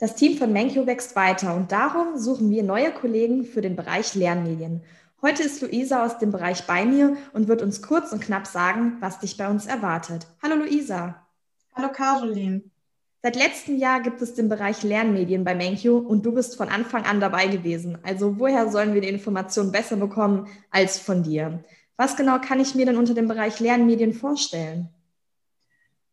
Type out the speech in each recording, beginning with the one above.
Das Team von Menkyo wächst weiter und darum suchen wir neue Kollegen für den Bereich Lernmedien. Heute ist Luisa aus dem Bereich bei mir und wird uns kurz und knapp sagen, was dich bei uns erwartet. Hallo Luisa. Hallo Caroline. Seit letztem Jahr gibt es den Bereich Lernmedien bei Menkyo und du bist von Anfang an dabei gewesen. Also woher sollen wir die Informationen besser bekommen als von dir? Was genau kann ich mir denn unter dem Bereich Lernmedien vorstellen?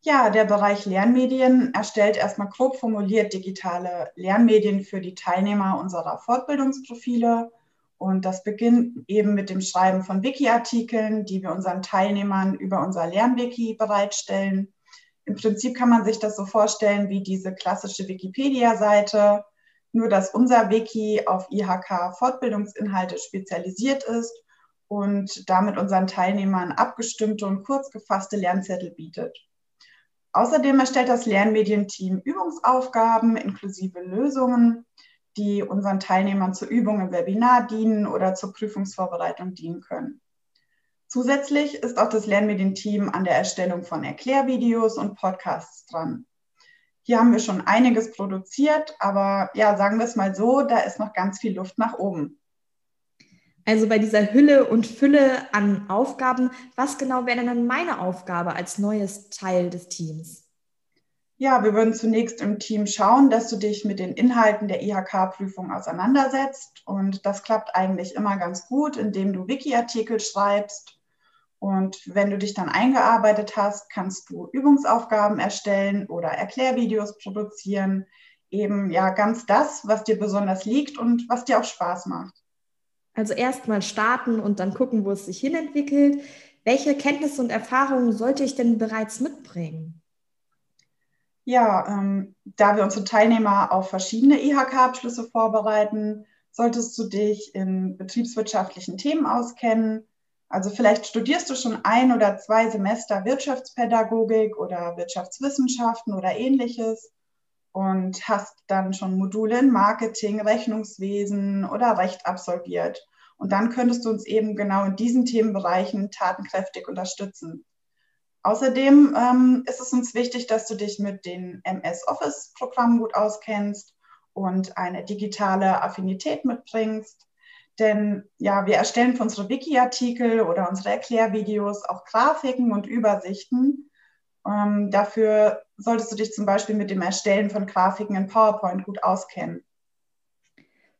Ja, der Bereich Lernmedien erstellt erstmal grob formuliert digitale Lernmedien für die Teilnehmer unserer Fortbildungsprofile. Und das beginnt eben mit dem Schreiben von Wiki-Artikeln, die wir unseren Teilnehmern über unser Lernwiki bereitstellen. Im Prinzip kann man sich das so vorstellen wie diese klassische Wikipedia-Seite, nur dass unser Wiki auf IHK-Fortbildungsinhalte spezialisiert ist und damit unseren Teilnehmern abgestimmte und kurz gefasste Lernzettel bietet. Außerdem erstellt das Lernmedienteam Übungsaufgaben inklusive Lösungen, die unseren Teilnehmern zur Übung im Webinar dienen oder zur Prüfungsvorbereitung dienen können. Zusätzlich ist auch das Lernmedienteam an der Erstellung von Erklärvideos und Podcasts dran. Hier haben wir schon einiges produziert, aber ja, sagen wir es mal so, da ist noch ganz viel Luft nach oben. Also bei dieser Hülle und Fülle an Aufgaben, was genau wäre denn dann meine Aufgabe als neues Teil des Teams? Ja, wir würden zunächst im Team schauen, dass du dich mit den Inhalten der IHK-Prüfung auseinandersetzt. Und das klappt eigentlich immer ganz gut, indem du Wiki-Artikel schreibst. Und wenn du dich dann eingearbeitet hast, kannst du Übungsaufgaben erstellen oder Erklärvideos produzieren. Eben ja ganz das, was dir besonders liegt und was dir auch Spaß macht. Also erstmal starten und dann gucken, wo es sich hinentwickelt. Welche Kenntnisse und Erfahrungen sollte ich denn bereits mitbringen? Ja, ähm, da wir unsere Teilnehmer auf verschiedene IHK-Abschlüsse vorbereiten, solltest du dich in betriebswirtschaftlichen Themen auskennen. Also vielleicht studierst du schon ein oder zwei Semester Wirtschaftspädagogik oder Wirtschaftswissenschaften oder ähnliches und hast dann schon Module in Marketing, Rechnungswesen oder Recht absolviert. Und dann könntest du uns eben genau in diesen Themenbereichen tatenkräftig unterstützen. Außerdem ähm, ist es uns wichtig, dass du dich mit den MS Office-Programmen gut auskennst und eine digitale Affinität mitbringst. Denn ja, wir erstellen für unsere Wiki-Artikel oder unsere Erklärvideos auch Grafiken und Übersichten, ähm, dafür solltest du dich zum Beispiel mit dem Erstellen von Grafiken in PowerPoint gut auskennen.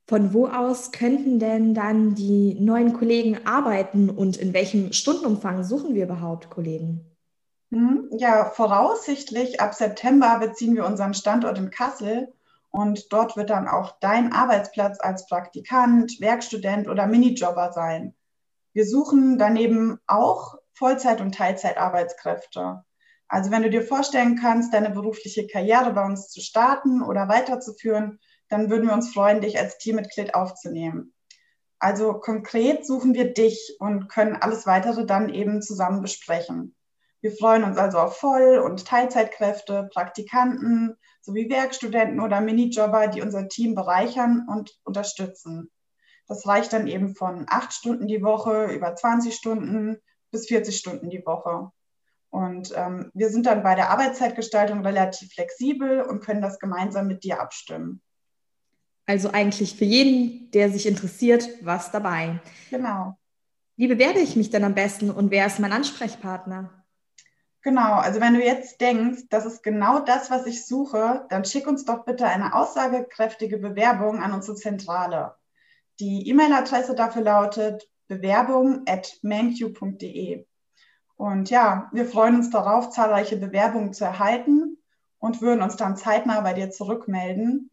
Von wo aus könnten denn dann die neuen Kollegen arbeiten und in welchem Stundenumfang suchen wir überhaupt Kollegen? Hm, ja, voraussichtlich ab September beziehen wir unseren Standort in Kassel und dort wird dann auch dein Arbeitsplatz als Praktikant, Werkstudent oder Minijobber sein. Wir suchen daneben auch Vollzeit- und Teilzeitarbeitskräfte. Also wenn du dir vorstellen kannst, deine berufliche Karriere bei uns zu starten oder weiterzuführen, dann würden wir uns freuen, dich als Teammitglied aufzunehmen. Also konkret suchen wir dich und können alles weitere dann eben zusammen besprechen. Wir freuen uns also auf Voll- und Teilzeitkräfte, Praktikanten sowie Werkstudenten oder Minijobber, die unser Team bereichern und unterstützen. Das reicht dann eben von acht Stunden die Woche über 20 Stunden bis 40 Stunden die Woche. Und ähm, wir sind dann bei der Arbeitszeitgestaltung relativ flexibel und können das gemeinsam mit dir abstimmen. Also eigentlich für jeden, der sich interessiert, was dabei. Genau. Wie bewerbe ich mich denn am besten und wer ist mein Ansprechpartner? Genau, also wenn du jetzt denkst, das ist genau das, was ich suche, dann schick uns doch bitte eine aussagekräftige Bewerbung an unsere Zentrale. Die E-Mail-Adresse dafür lautet bewerbung.manq.de. Und ja, wir freuen uns darauf, zahlreiche Bewerbungen zu erhalten und würden uns dann zeitnah bei dir zurückmelden.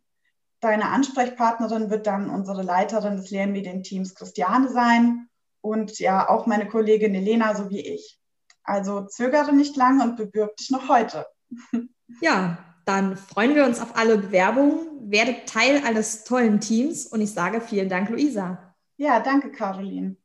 Deine Ansprechpartnerin wird dann unsere Leiterin des Lernmedienteams Christiane sein und ja auch meine Kollegin Elena sowie ich. Also zögere nicht lange und bewirb dich noch heute. Ja, dann freuen wir uns auf alle Bewerbungen, werdet Teil eines tollen Teams und ich sage vielen Dank, Luisa. Ja, danke, Caroline.